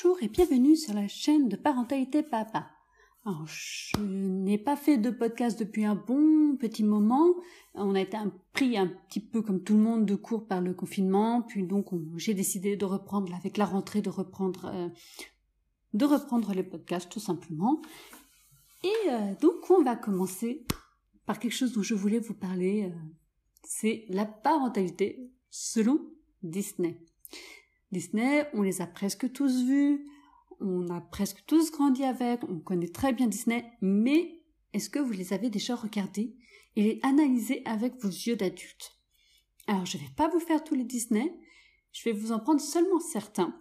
Bonjour et bienvenue sur la chaîne de Parentalité Papa. Alors, je n'ai pas fait de podcast depuis un bon petit moment. On a été pris un petit peu comme tout le monde de court par le confinement, puis donc j'ai décidé de reprendre avec la rentrée de reprendre euh, de reprendre les podcasts tout simplement. Et euh, donc on va commencer par quelque chose dont je voulais vous parler. Euh, c'est la parentalité selon Disney. Disney, on les a presque tous vus, on a presque tous grandi avec, on connaît très bien Disney, mais est-ce que vous les avez déjà regardés et les analysés avec vos yeux d'adulte? Alors je ne vais pas vous faire tous les Disney, je vais vous en prendre seulement certains.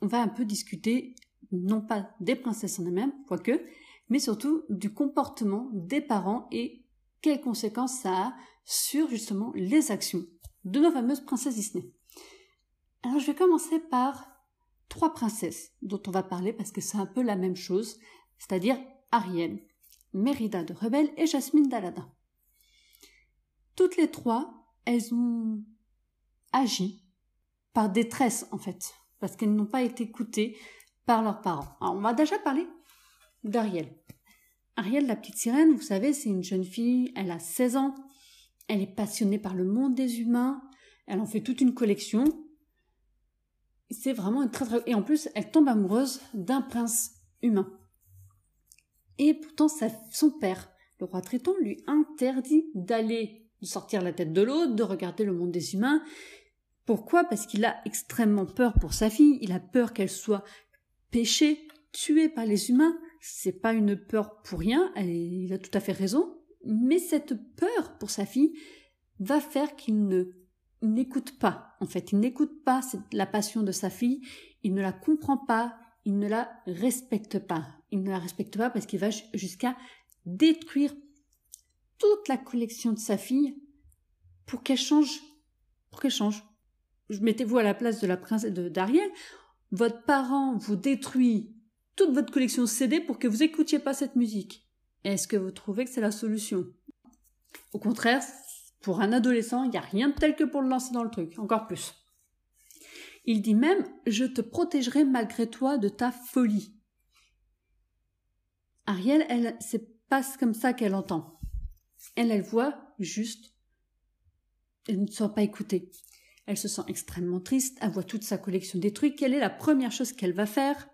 On va un peu discuter non pas des princesses en elles-mêmes, quoique, mais surtout du comportement des parents et quelles conséquences ça a sur justement les actions de nos fameuses princesses Disney. Alors je vais commencer par trois princesses dont on va parler parce que c'est un peu la même chose, c'est-à-dire Ariel, Mérida de Rebelle et Jasmine d'Aladin. Toutes les trois, elles ont agi par détresse en fait, parce qu'elles n'ont pas été écoutées par leurs parents. Alors on va déjà parler d'Ariel. Ariel, la petite sirène, vous savez, c'est une jeune fille, elle a 16 ans, elle est passionnée par le monde des humains, elle en fait toute une collection, c'est vraiment une très, très... Et en plus, elle tombe amoureuse d'un prince humain. Et pourtant, son père, le roi Triton, lui interdit d'aller, sortir la tête de l'eau, de regarder le monde des humains. Pourquoi? Parce qu'il a extrêmement peur pour sa fille. Il a peur qu'elle soit péchée, tuée par les humains. C'est pas une peur pour rien. il a tout à fait raison. Mais cette peur pour sa fille va faire qu'il ne n'écoute pas, en fait. Il n'écoute pas la passion de sa fille, il ne la comprend pas, il ne la respecte pas. Il ne la respecte pas parce qu'il va jusqu'à détruire toute la collection de sa fille pour qu'elle change, pour qu'elle change. Mettez-vous à la place de la princesse d'Ariel. Votre parent vous détruit toute votre collection CD pour que vous écoutiez pas cette musique. Est-ce que vous trouvez que c'est la solution? Au contraire, pour un adolescent, il n'y a rien de tel que pour le lancer dans le truc, encore plus. Il dit même Je te protégerai malgré toi de ta folie. Ariel, elle, c'est pas comme ça qu'elle entend. Elle, elle voit juste. Elle ne se sent pas écoutée. Elle se sent extrêmement triste, elle voit toute sa collection détruite. Quelle est la première chose qu'elle va faire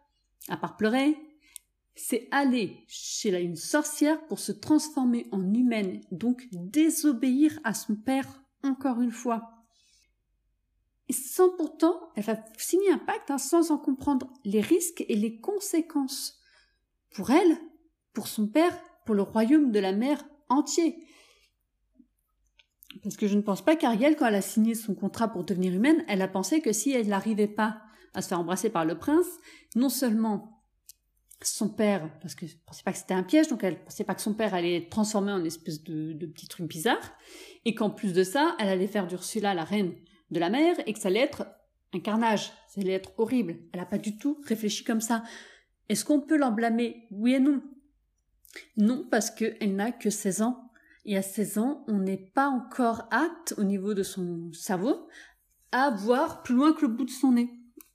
À part pleurer, c'est aller chez une sorcière pour se transformer en humaine, donc désobéir à son père encore une fois. Et sans pourtant, elle va signer un pacte hein, sans en comprendre les risques et les conséquences. Pour elle, pour son père, pour le royaume de la mer entier. Parce que je ne pense pas qu'Ariel, quand elle a signé son contrat pour devenir humaine, elle a pensé que si elle n'arrivait pas à se faire embrasser par le prince, non seulement son père, parce que je pensais pas que c'était un piège, donc elle pensait pas que son père allait être transformé en espèce de, de petit truc bizarre, et qu'en plus de ça, elle allait faire d'Ursula la reine de la mer, et que ça allait être un carnage, ça allait être horrible. Elle n'a pas du tout réfléchi comme ça. Est-ce qu'on peut l'en blâmer? Oui et non. Non, parce qu'elle n'a que 16 ans. Et à 16 ans, on n'est pas encore apte au niveau de son cerveau à voir plus loin que le bout de son nez.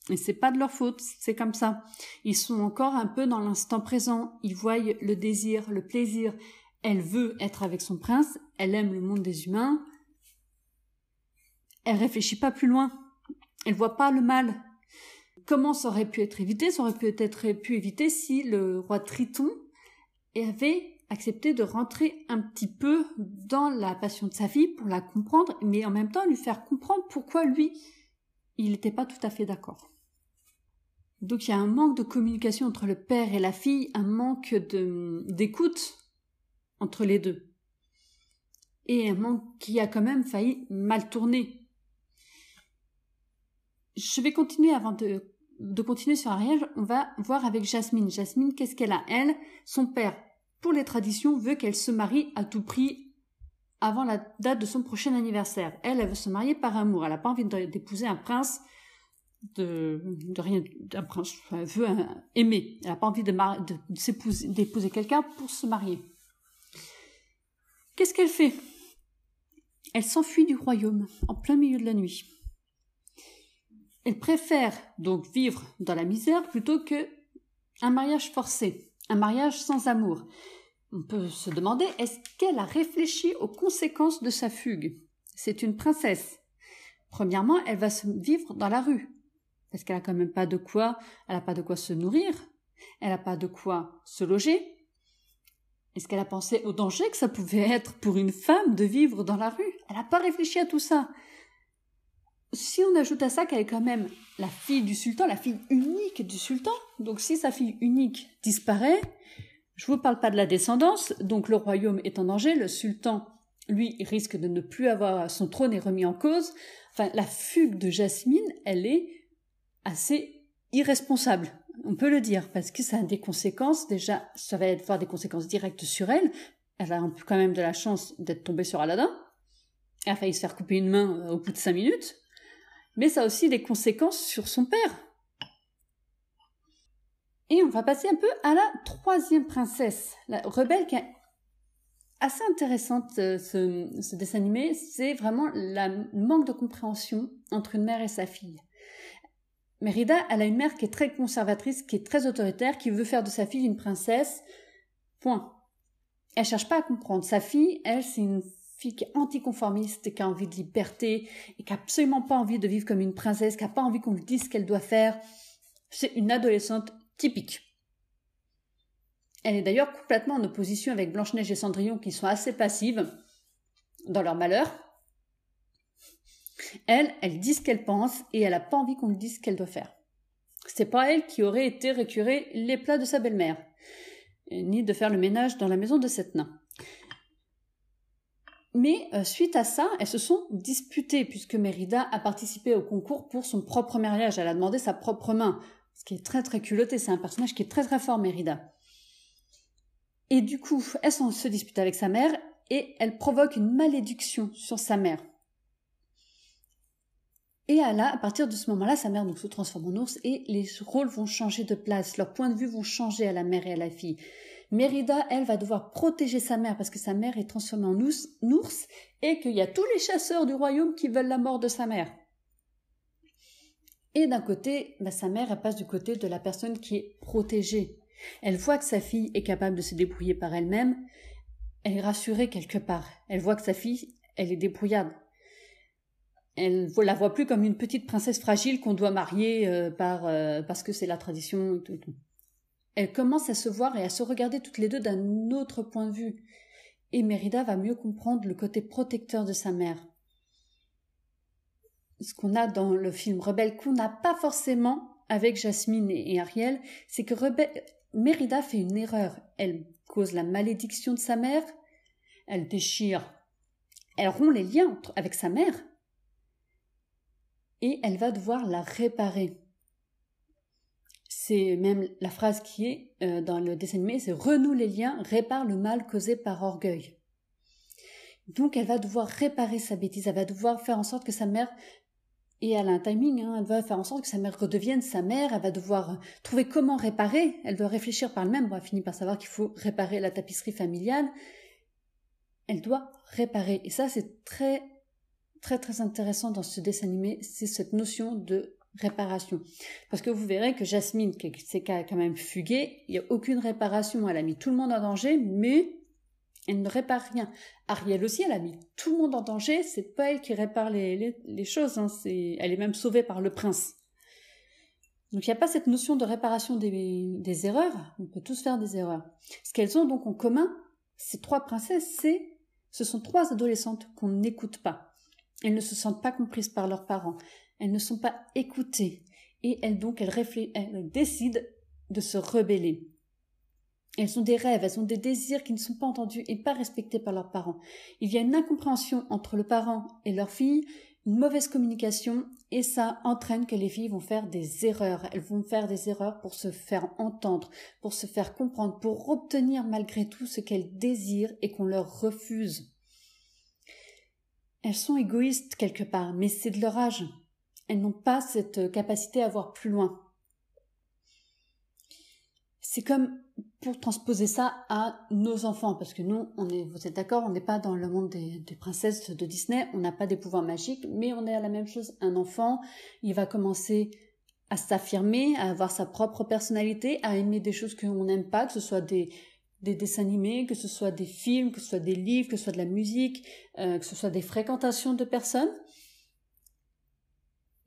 Et c'est pas de leur faute, c'est comme ça. Ils sont encore un peu dans l'instant présent. Ils voient le désir, le plaisir. Elle veut être avec son prince. Elle aime le monde des humains. Elle réfléchit pas plus loin. Elle voit pas le mal. Comment ça aurait pu être évité? Ça aurait pu être pu éviter si le roi Triton avait accepté de rentrer un petit peu dans la passion de sa fille pour la comprendre, mais en même temps lui faire comprendre pourquoi lui, il n'était pas tout à fait d'accord. Donc il y a un manque de communication entre le père et la fille, un manque d'écoute entre les deux. Et un manque qui a quand même failli mal tourner. Je vais continuer avant de, continuer sur Ariel, on va voir avec Jasmine. Jasmine, qu'est-ce qu'elle a? Elle, son père, pour les traditions, veut qu'elle se marie à tout prix avant la date de son prochain anniversaire. Elle, elle veut se marier par amour. Elle n'a pas envie d'épouser un prince de, rien, elle veut aimer. Elle n'a pas envie de, d'épouser quelqu'un pour se marier. Qu'est-ce qu'elle fait? Elle s'enfuit du royaume en plein milieu de la nuit. elles préfèrent donc vivre dans la misère plutôt que un mariage forcé, un mariage sans amour. On peut se demander est-ce qu'elle a réfléchi aux conséquences de sa fugue? C'est une princesse. Premièrement, elle va se vivre dans la rue. Parce qu'elle a quand même pas de quoi, elle n'a pas de quoi se nourrir, elle n'a pas de quoi se loger. Est-ce qu'elle a pensé au danger que ça pouvait être pour une femme de vivre dans la rue? Elle n'a pas réfléchi à tout ça. Si on ajoute à ça qu'elle est quand même la fille du sultan, la fille unique du sultan, donc si sa fille unique disparaît, je vous parle pas de la descendance, donc le royaume est en danger, le sultan, lui, risque de ne plus avoir son trône est remis en cause. Enfin, la fugue de Jasmine, elle est assez irresponsable. On peut le dire, parce que ça a des conséquences. Déjà, ça va avoir des conséquences directes sur elle. Elle a quand même de la chance d'être tombée sur Aladdin. Elle a failli se faire couper une main euh, au bout de cinq minutes. Mais ça a aussi des conséquences sur son père. Et on va passer un peu à la troisième princesse, la rebelle qui est assez intéressante euh, ce, dessin animé, c'est vraiment le manque de compréhension entre une mère et sa fille. Mérida, elle a une mère qui est très conservatrice, qui est très autoritaire, qui veut faire de sa fille une princesse. Point. Elle cherche pas à comprendre. Sa fille, elle, c'est une fille qui est anticonformiste, qui a envie de liberté, et qui a absolument pas envie de vivre comme une princesse, qui a pas envie qu'on lui dise ce qu'elle doit faire. C'est une adolescente typique. Elle est d'ailleurs complètement en opposition avec Blanche-Neige et Cendrillon qui sont assez passives dans leur malheur. Elle, elle dit ce qu'elle pense et elle n'a pas envie qu'on lui dise ce qu'elle doit faire. C'est pas elle qui aurait été récurer les plats de sa belle-mère, ni de faire le ménage dans la maison de cette nain. Mais euh, suite à ça, elles se sont disputées puisque Mérida a participé au concours pour son propre mariage. Elle a demandé sa propre main, ce qui est très très culotté. C'est un personnage qui est très très fort, Mérida. Et du coup, elle se dispute avec sa mère et elle provoque une malédiction sur sa mère. Et à, à partir de ce moment-là, sa mère donc, se transforme en ours et les rôles vont changer de place, leurs points de vue vont changer à la mère et à la fille. Mérida, elle, va devoir protéger sa mère parce que sa mère est transformée en ours, et qu'il y a tous les chasseurs du royaume qui veulent la mort de sa mère. Et d'un côté, bah, sa mère, elle passe du côté de la personne qui est protégée. Elle voit que sa fille est capable de se débrouiller par elle-même. Elle est rassurée quelque part. Elle voit que sa fille, elle est débrouillable. Elle ne la voit plus comme une petite princesse fragile qu'on doit marier euh, par, euh, parce que c'est la tradition Elle commence à se voir et à se regarder toutes les deux d'un autre point de vue. Et Mérida va mieux comprendre le côté protecteur de sa mère. Ce qu'on a dans le film Rebelle qu'on n'a pas forcément avec Jasmine et Ariel, c'est que Rebelle, Mérida fait une erreur. Elle cause la malédiction de sa mère, elle déchire, elle rompt les liens avec sa mère, et elle va devoir la réparer. C'est même la phrase qui est euh, dans le dessin animé, c'est renoue les liens, répare le mal causé par orgueil. Donc elle va devoir réparer sa bêtise, elle va devoir faire en sorte que sa mère et elle a un timing, hein. elle va faire en sorte que sa mère redevienne sa mère, elle va devoir trouver comment réparer, elle doit réfléchir par elle-même, elle finit par savoir qu'il faut réparer la tapisserie familiale, elle doit réparer. Et ça, c'est très, très, très intéressant dans ce dessin animé, c'est cette notion de réparation. Parce que vous verrez que Jasmine, qui s'est quand même fuguée, il n'y a aucune réparation, elle a mis tout le monde en danger, mais elle ne répare rien. Ariel aussi, elle a mis tout le monde en danger. C'est pas elle qui répare les, choses. Hein. elle est même sauvée par le prince. Donc il n'y a pas cette notion de réparation des, erreurs. On peut tous faire des erreurs. Ce qu'elles ont donc en commun, ces trois princesses, c'est ce sont trois adolescentes qu'on n'écoute pas. Elles ne se sentent pas comprises par leurs parents. Elles ne sont pas écoutées. Et elles donc elles décident de se rebeller. Elles ont des rêves, elles ont des désirs qui ne sont pas entendus et pas respectés par leurs parents. Il y a une incompréhension entre le parent et leur fille, une mauvaise communication, et ça entraîne que les filles vont faire des erreurs. Elles vont faire des erreurs pour se faire entendre, pour se faire comprendre, pour obtenir malgré tout ce qu'elles désirent et qu'on leur refuse. Elles sont égoïstes quelque part, mais c'est de leur âge. Elles n'ont pas cette capacité à voir plus loin c'est comme pour transposer ça à nos enfants, parce que nous, on est, vous êtes d'accord, on n'est pas dans le monde des, des princesses de Disney, on n'a pas des pouvoirs magiques, mais on est à la même chose. Un enfant, il va commencer à s'affirmer, à avoir sa propre personnalité, à aimer des choses qu'on n'aime pas, que ce soit des, des dessins animés, que ce soit des films, que ce soit des livres, que ce soit de la musique, euh, que ce soit des fréquentations de personnes.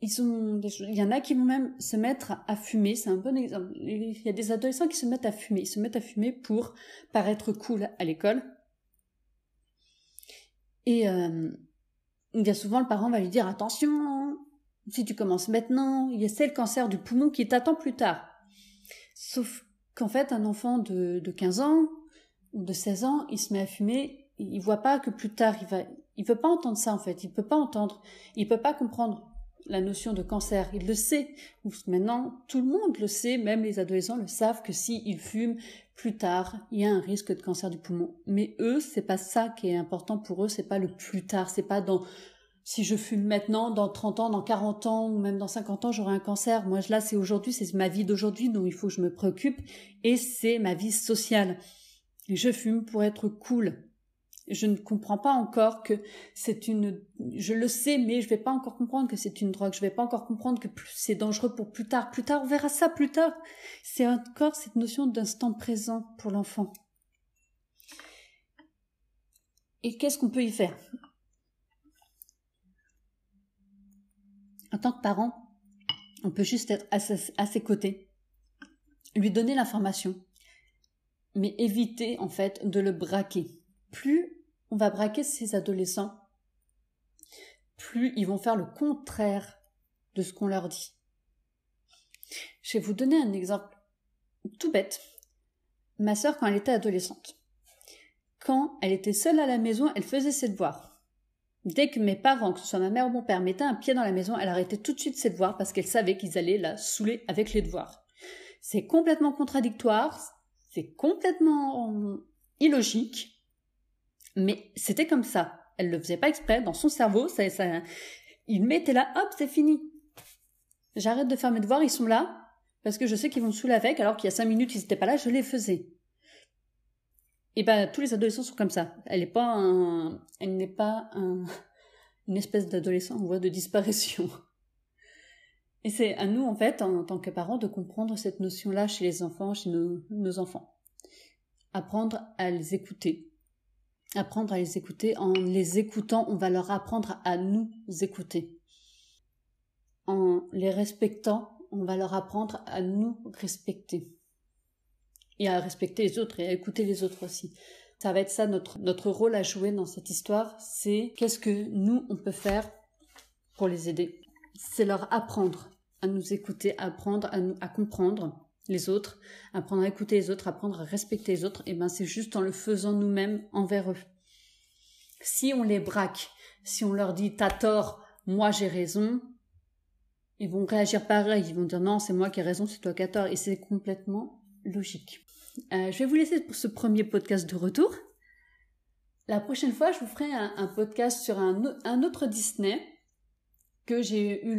Il y en a qui vont même se mettre à fumer. C'est un bon exemple. Il y a des adolescents qui se mettent à fumer. Ils se mettent à fumer pour paraître cool à l'école. Et euh, bien souvent, le parent va lui dire attention, si tu commences maintenant, il y a le cancer du poumon qui t'attend plus tard. Sauf qu'en fait, un enfant de, de 15 ans ou de 16 ans, il se met à fumer, il voit pas que plus tard, il va, il veut pas entendre ça, en fait. Il peut pas entendre, il peut pas comprendre la notion de cancer. Il le sait. Maintenant, tout le monde le sait, même les adolescents le savent que s'ils fument plus tard, il y a un risque de cancer du poumon. Mais eux, c'est pas ça qui est important pour eux, c'est pas le plus tard, c'est pas dans si je fume maintenant, dans 30 ans, dans 40 ans ou même dans 50 ans, j'aurai un cancer. Moi, là, c'est aujourd'hui, c'est ma vie d'aujourd'hui dont il faut que je me préoccupe et c'est ma vie sociale. Je fume pour être cool. Je ne comprends pas encore que c'est une, je le sais, mais je vais pas encore comprendre que c'est une drogue. Je vais pas encore comprendre que c'est dangereux pour plus tard. Plus tard, on verra ça plus tard. C'est encore cette notion d'instant présent pour l'enfant. Et qu'est-ce qu'on peut y faire? En tant que parent, on peut juste être à ses, côtés, lui donner l'information, mais éviter en fait de le braquer. Plus on va braquer ces adolescents, plus ils vont faire le contraire de ce qu'on leur dit. Je vais vous donner un exemple tout bête. Ma sœur, quand elle était adolescente, quand elle était seule à la maison, elle faisait ses devoirs. Dès que mes parents, que ce soit ma mère ou mon père, mettaient un pied dans la maison, elle arrêtait tout de suite ses devoirs parce qu'elle savait qu'ils allaient la saouler avec les devoirs. C'est complètement contradictoire, c'est complètement illogique, mais c'était comme ça. Elle le faisait pas exprès, dans son cerveau, ça, ça, il mettait là, hop, c'est fini. J'arrête de faire mes devoirs, ils sont là, parce que je sais qu'ils vont me saouler avec, alors qu'il y a cinq minutes, ils n'étaient pas là, je les faisais. Et ben tous les adolescents sont comme ça. Elle n'est pas un, elle n'est pas un, une espèce d'adolescent en voie de disparition. Et c'est à nous en fait, en, tant que parents, de comprendre cette notion-là chez les enfants, chez nos, nos enfants. Apprendre à les écouter. Apprendre à les écouter. En les écoutant, on va leur apprendre à nous écouter. En les respectant, on va leur apprendre à nous respecter et à respecter les autres et à écouter les autres aussi. Ça va être ça notre, notre rôle à jouer dans cette histoire, c'est qu'est-ce que nous, on peut faire pour les aider. C'est leur apprendre à nous écouter, apprendre à, nous, à comprendre les autres, apprendre à écouter les autres, apprendre à respecter les autres, et ben c'est juste en le faisant nous-mêmes envers eux. Si on les braque, si on leur dit t'as tort, moi j'ai raison, ils vont réagir pareil, ils vont dire non c'est moi qui ai raison, c'est toi qui as tort, et c'est complètement logique. Euh, je vais vous laisser pour ce premier podcast de retour. La prochaine fois, je vous ferai un, podcast sur un, autre Disney que j'ai eu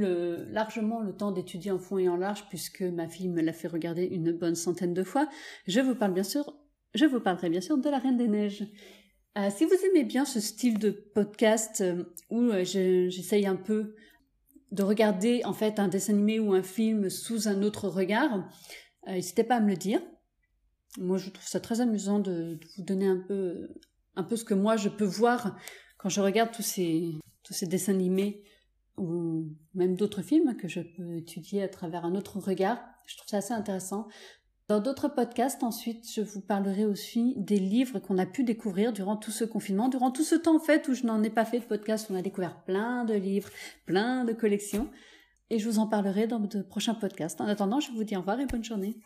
largement le temps d'étudier en fond et en large puisque ma fille me l'a fait regarder une bonne centaine de fois. Je vous parle bien sûr, je vous parlerai bien sûr de la Reine des Neiges. Euh, si vous aimez bien ce style de podcast euh, où j'essaye un peu de regarder en fait un dessin animé ou un film sous un autre regard, n'hésitez pas à me le dire. Moi, je trouve ça très amusant de, vous donner un peu, un peu ce que moi je peux voir quand je regarde tous ces, dessins animés ou même d'autres films que je peux étudier à travers un autre regard. Je trouve ça assez intéressant. Dans d'autres podcasts, ensuite, je vous parlerai aussi des livres qu'on a pu découvrir durant tout ce confinement, durant tout ce temps, en fait, où je n'en ai pas fait de podcast. On a découvert plein de livres, plein de collections. Et je vous en parlerai dans de prochains podcasts. En attendant, je vous dis au revoir et bonne journée.